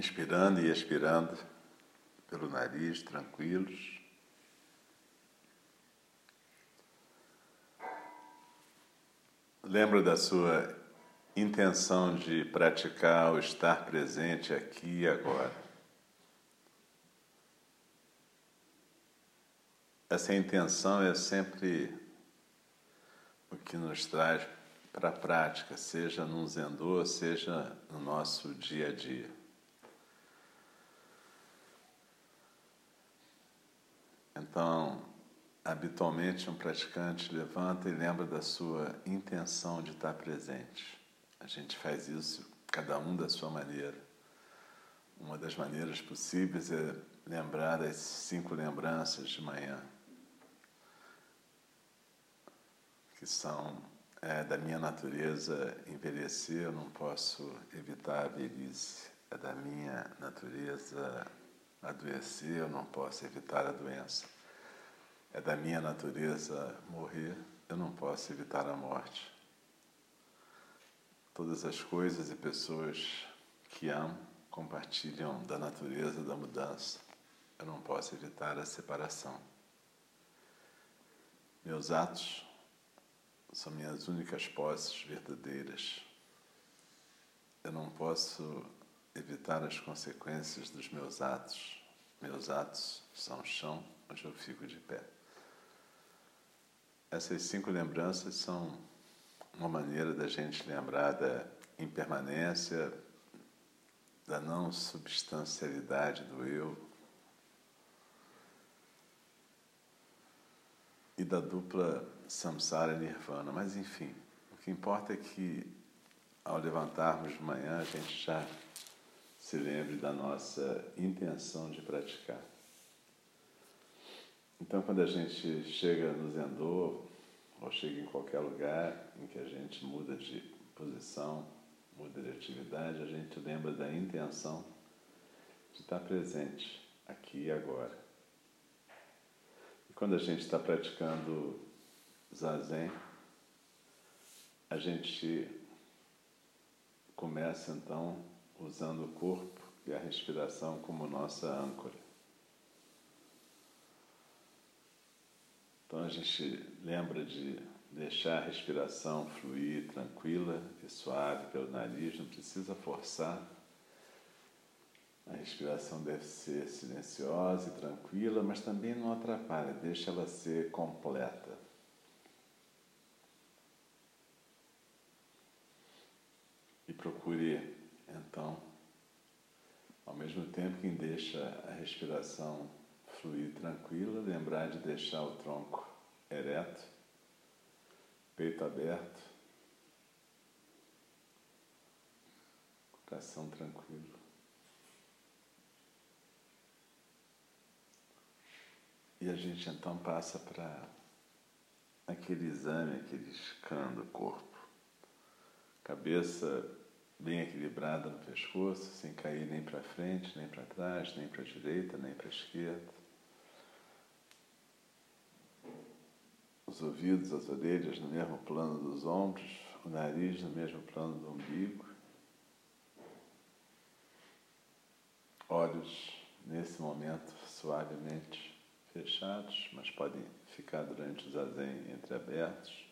inspirando e expirando pelo nariz, tranquilos. Lembra da sua intenção de praticar o estar presente aqui e agora. Essa intenção é sempre o que nos traz para a prática, seja no Zendô, seja no nosso dia a dia. Então, habitualmente um praticante levanta e lembra da sua intenção de estar presente. A gente faz isso, cada um da sua maneira. Uma das maneiras possíveis é lembrar das cinco lembranças de manhã, que são é, da minha natureza envelhecer, eu não posso evitar a velhice. É da minha natureza adoecer, eu não posso evitar a doença. É da minha natureza morrer, eu não posso evitar a morte. Todas as coisas e pessoas que amo compartilham da natureza da mudança. Eu não posso evitar a separação. Meus atos são minhas únicas posses verdadeiras. Eu não posso evitar as consequências dos meus atos. Meus atos são chão onde eu fico de pé. Essas cinco lembranças são uma maneira da gente lembrar da impermanência, da não substancialidade do eu e da dupla samsara nirvana. Mas enfim, o que importa é que ao levantarmos de manhã a gente já se lembre da nossa intenção de praticar. Então, quando a gente chega no Zendô, ou chega em qualquer lugar em que a gente muda de posição, muda de atividade, a gente lembra da intenção de estar presente aqui e agora. E quando a gente está praticando zazen, a gente começa então usando o corpo e a respiração como nossa âncora. Então a gente lembra de deixar a respiração fluir tranquila e suave pelo nariz, não precisa forçar. A respiração deve ser silenciosa e tranquila, mas também não atrapalha, deixa ela ser completa. E procure então, ao mesmo tempo que deixa a respiração fluir tranquila, lembrar de deixar o tronco ereto, peito aberto, coração tranquilo. E a gente então passa para aquele exame, aquele scan do corpo. Cabeça bem equilibrada no pescoço, sem cair nem para frente, nem para trás, nem para a direita, nem para a esquerda. Os ouvidos, as orelhas no mesmo plano dos ombros, o nariz no mesmo plano do umbigo. Olhos, nesse momento, suavemente fechados, mas podem ficar durante o zazen entreabertos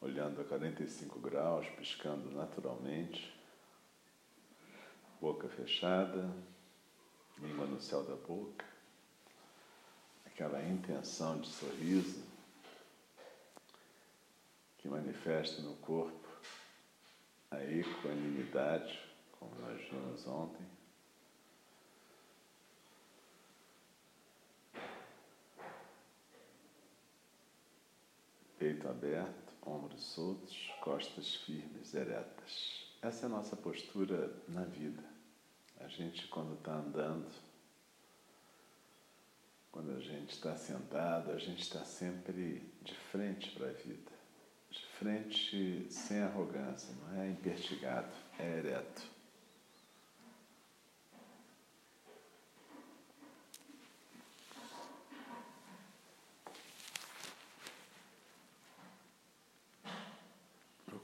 olhando a 45 graus, piscando naturalmente, boca fechada, língua no céu da boca, aquela intenção de sorriso que manifesta no corpo a equanimidade, como nós vimos ontem. Peito aberto ombros soltos, costas firmes, eretas. Essa é a nossa postura na vida. A gente, quando está andando, quando a gente está sentado, a gente está sempre de frente para a vida. De frente, sem arrogância, não é impertigado, é ereto.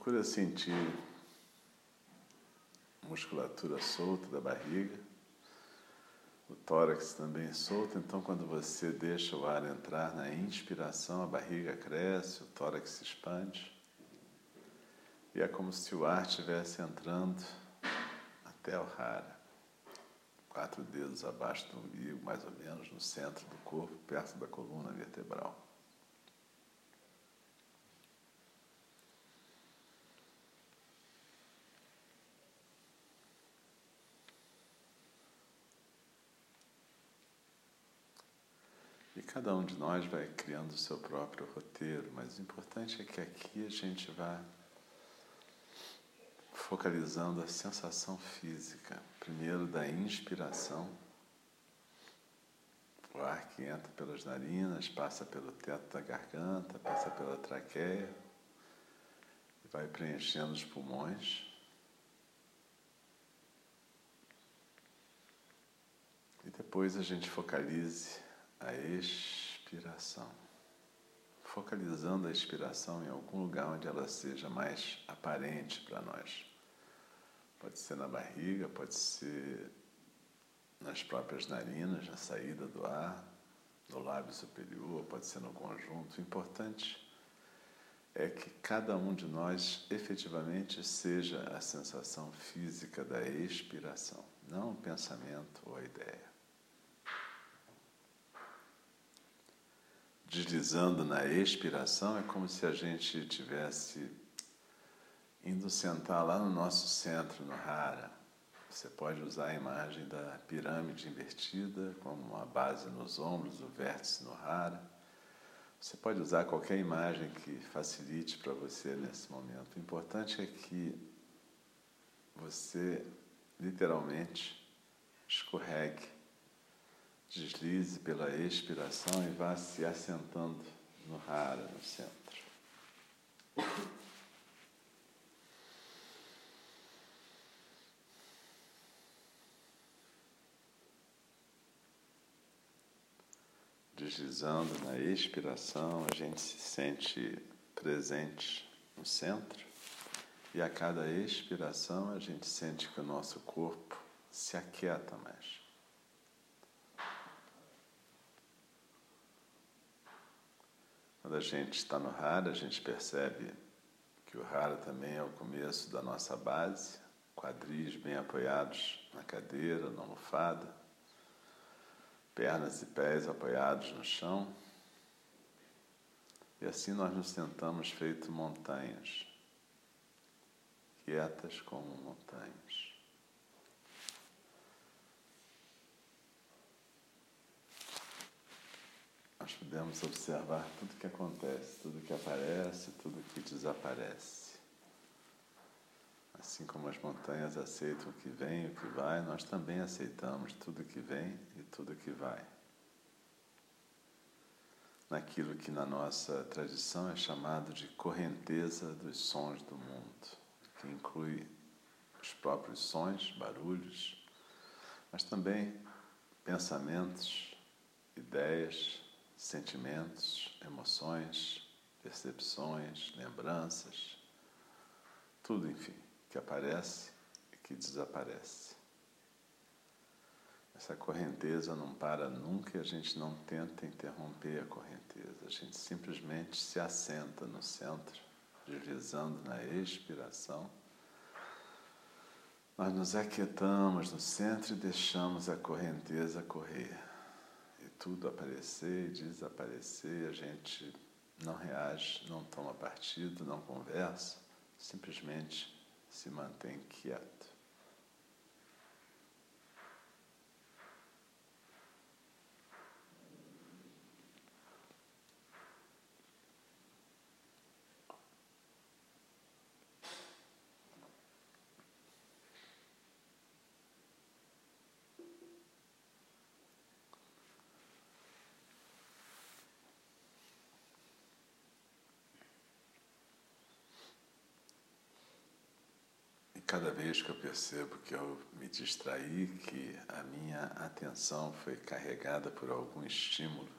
Procura sentir o musculatura solta da barriga, o tórax também solto. Então, quando você deixa o ar entrar na inspiração, a barriga cresce, o tórax se expande. E é como se o ar estivesse entrando até o rara, quatro dedos abaixo do umbigo, mais ou menos, no centro do corpo, perto da coluna vertebral. E cada um de nós vai criando o seu próprio roteiro, mas o importante é que aqui a gente vá focalizando a sensação física, primeiro da inspiração, o ar que entra pelas narinas, passa pelo teto da garganta, passa pela traqueia e vai preenchendo os pulmões. E depois a gente focalize a expiração. Focalizando a expiração em algum lugar onde ela seja mais aparente para nós. Pode ser na barriga, pode ser nas próprias narinas, na saída do ar, no lábio superior, pode ser no conjunto. O importante é que cada um de nós efetivamente seja a sensação física da expiração, não o pensamento ou a ideia. Deslizando na expiração é como se a gente tivesse indo sentar lá no nosso centro, no Hara. Você pode usar a imagem da pirâmide invertida como uma base nos ombros, o vértice no Hara. Você pode usar qualquer imagem que facilite para você nesse momento. O importante é que você literalmente escorregue Deslize pela expiração e vá se assentando no rara, no centro. Deslizando na expiração, a gente se sente presente no centro e a cada expiração a gente sente que o nosso corpo se aquieta mais. Quando a gente está no Hara, a gente percebe que o Hara também é o começo da nossa base, quadris bem apoiados na cadeira, na almofada, pernas e pés apoiados no chão. E assim nós nos sentamos feito montanhas, quietas como montanhas. Nós podemos observar tudo que acontece, tudo que aparece, tudo que desaparece. Assim como as montanhas aceitam o que vem e o que vai, nós também aceitamos tudo que vem e tudo que vai. Naquilo que na nossa tradição é chamado de correnteza dos sons do mundo, que inclui os próprios sons, barulhos, mas também pensamentos, ideias, sentimentos, emoções, percepções, lembranças, tudo, enfim, que aparece e que desaparece. Essa correnteza não para nunca e a gente não tenta interromper a correnteza, a gente simplesmente se assenta no centro, deslizando na expiração. Nós nos aquietamos no centro e deixamos a correnteza correr tudo aparecer e desaparecer, a gente não reage, não toma partido, não conversa, simplesmente se mantém quieto. Cada vez que eu percebo que eu me distraí, que a minha atenção foi carregada por algum estímulo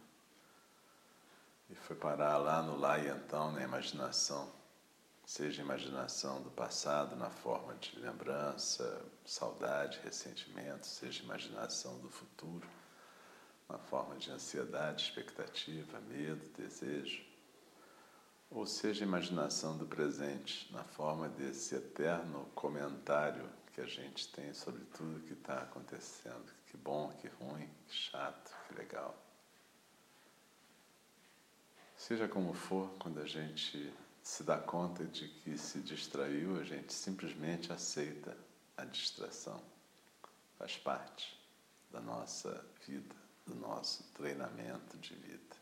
e foi parar lá no lá e então, na imaginação, seja imaginação do passado na forma de lembrança, saudade, ressentimento, seja imaginação do futuro na forma de ansiedade, expectativa, medo, desejo, ou seja imaginação do presente na forma desse eterno comentário que a gente tem sobre tudo que está acontecendo, que bom, que ruim, que chato, que legal. Seja como for, quando a gente se dá conta de que se distraiu, a gente simplesmente aceita a distração. Faz parte da nossa vida, do nosso treinamento de vida.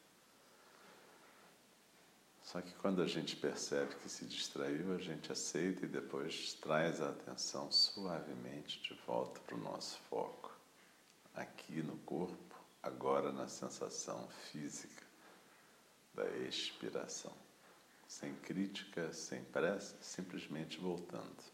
Só que quando a gente percebe que se distraiu, a gente aceita e depois traz a atenção suavemente de volta para o nosso foco, aqui no corpo, agora na sensação física da expiração sem crítica, sem pressa, simplesmente voltando.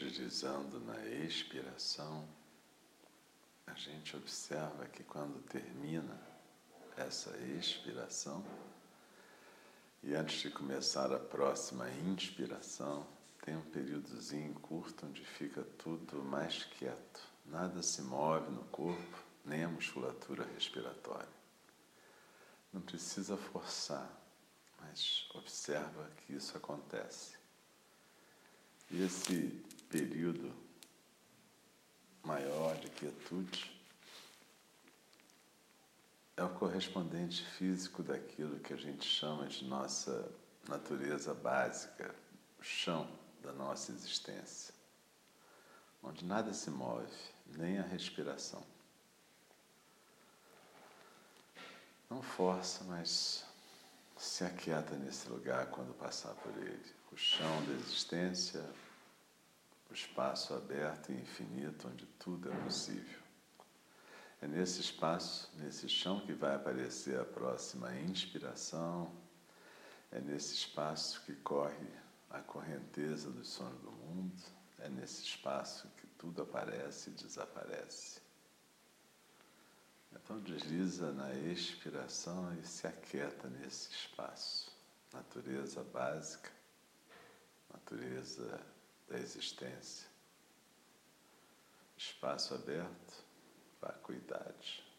Deslizando na expiração, a gente observa que quando termina essa expiração, e antes de começar a próxima inspiração, tem um períodozinho curto onde fica tudo mais quieto. Nada se move no corpo, nem a musculatura respiratória. Não precisa forçar, mas observa que isso acontece. E esse período maior de quietude é o correspondente físico daquilo que a gente chama de nossa natureza básica, o chão da nossa existência, onde nada se move, nem a respiração. Não força, mas se aquieta nesse lugar quando passar por ele. O chão da existência, o espaço aberto e infinito onde tudo é possível. É nesse espaço, nesse chão, que vai aparecer a próxima inspiração, é nesse espaço que corre a correnteza do sono do mundo, é nesse espaço que tudo aparece e desaparece. Então desliza na expiração e se aquieta nesse espaço. Natureza básica, natureza da existência. Espaço aberto, vacuidade.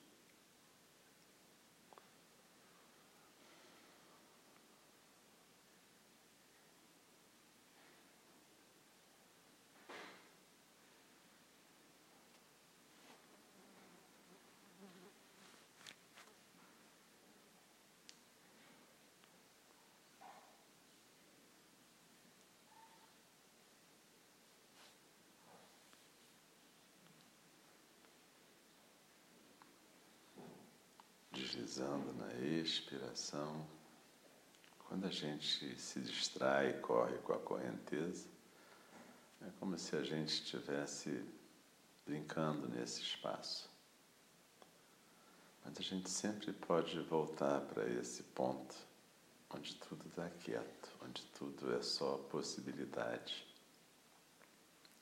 Deslizando na expiração. Quando a gente se distrai corre com a correnteza, é como se a gente estivesse brincando nesse espaço. Mas a gente sempre pode voltar para esse ponto onde tudo está quieto, onde tudo é só possibilidade.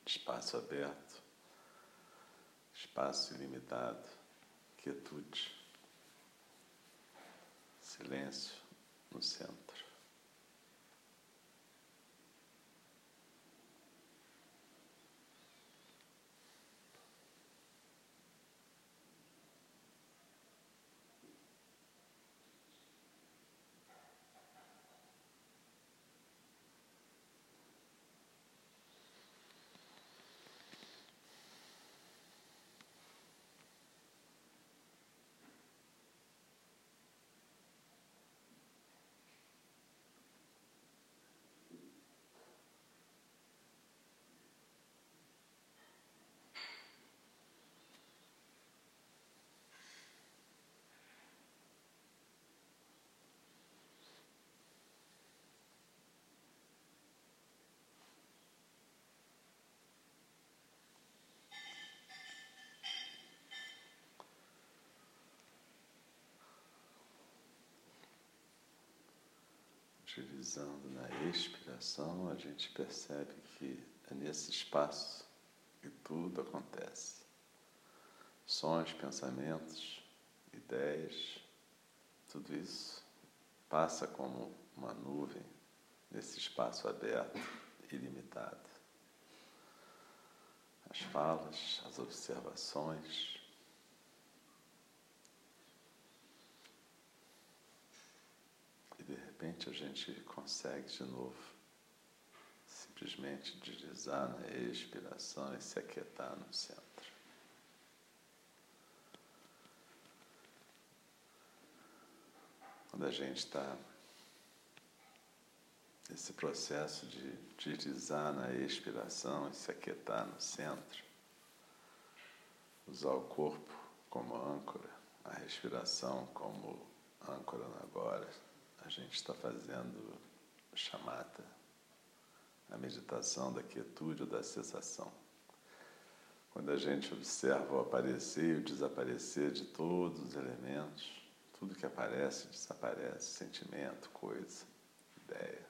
Espaço aberto, espaço ilimitado, quietude silêncio no centro. Utilizando na expiração, a gente percebe que é nesse espaço que tudo acontece. Sons, pensamentos, ideias, tudo isso passa como uma nuvem nesse espaço aberto, ilimitado. As falas, as observações, repente a gente consegue de novo simplesmente deslizar na expiração e se aquietar no centro. Quando a gente está nesse processo de deslizar na expiração e se aquietar no centro, usar o corpo como âncora, a respiração como âncora no agora a gente está fazendo chamata, a meditação da quietude ou da cessação. Quando a gente observa o aparecer e o desaparecer de todos os elementos, tudo que aparece desaparece, sentimento, coisa, ideia,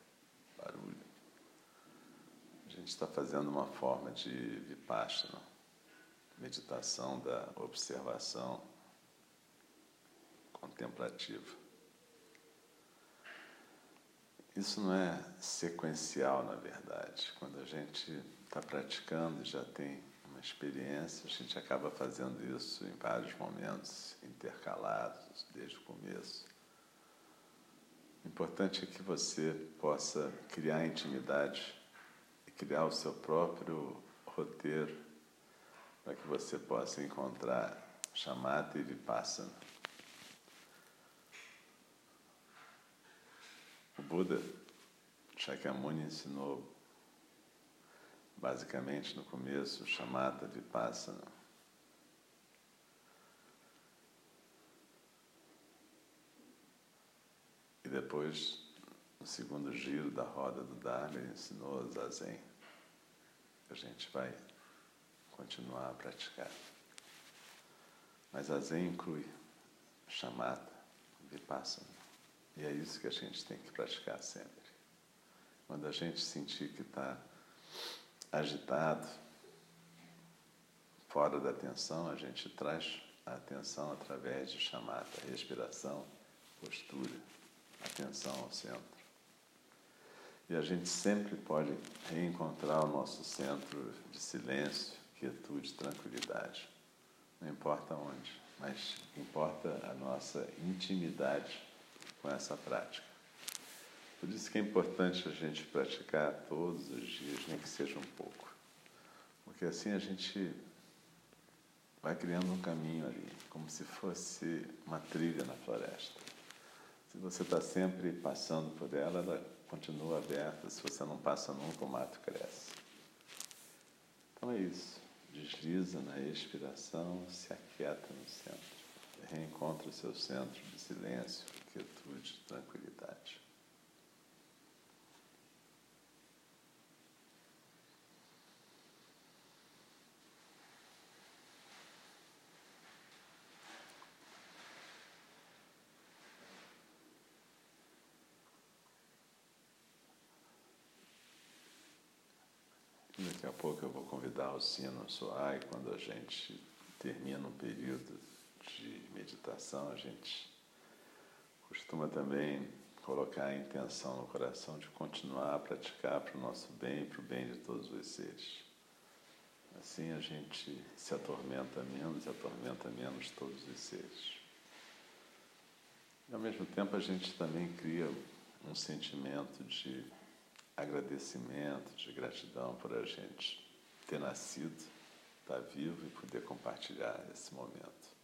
barulho. A gente está fazendo uma forma de vipassana, meditação da observação contemplativa. Isso não é sequencial, na verdade. Quando a gente está praticando e já tem uma experiência, a gente acaba fazendo isso em vários momentos intercalados, desde o começo. O importante é que você possa criar intimidade e criar o seu próprio roteiro para que você possa encontrar chamata e vipassana. Buda Shakyamuni ensinou basicamente no começo chamada Vipassana. E depois, no segundo giro da roda do Dharma, ele ensinou Zazen. A gente vai continuar a praticar. Mas a Zen inclui chamata, vipassana. E é isso que a gente tem que praticar sempre. Quando a gente sentir que está agitado, fora da atenção, a gente traz a atenção através de chamata, respiração, postura, atenção ao centro. E a gente sempre pode reencontrar o nosso centro de silêncio, quietude, tranquilidade. Não importa onde, mas importa a nossa intimidade com essa prática. Por isso que é importante a gente praticar todos os dias, nem que seja um pouco. Porque assim a gente vai criando um caminho ali, como se fosse uma trilha na floresta. Se você está sempre passando por ela, ela continua aberta. Se você não passa nunca, o mato cresce. Então é isso. Desliza na expiração, se aquieta no centro. Reencontra o seu centro de silêncio, quietude, tranquilidade. Daqui a pouco eu vou convidar o sino a soar e quando a gente termina um período de meditação, a gente costuma também colocar a intenção no coração de continuar a praticar para o nosso bem e para o bem de todos os seres. Assim a gente se atormenta menos e atormenta menos todos os seres. E ao mesmo tempo a gente também cria um sentimento de agradecimento, de gratidão por a gente ter nascido, estar vivo e poder compartilhar esse momento.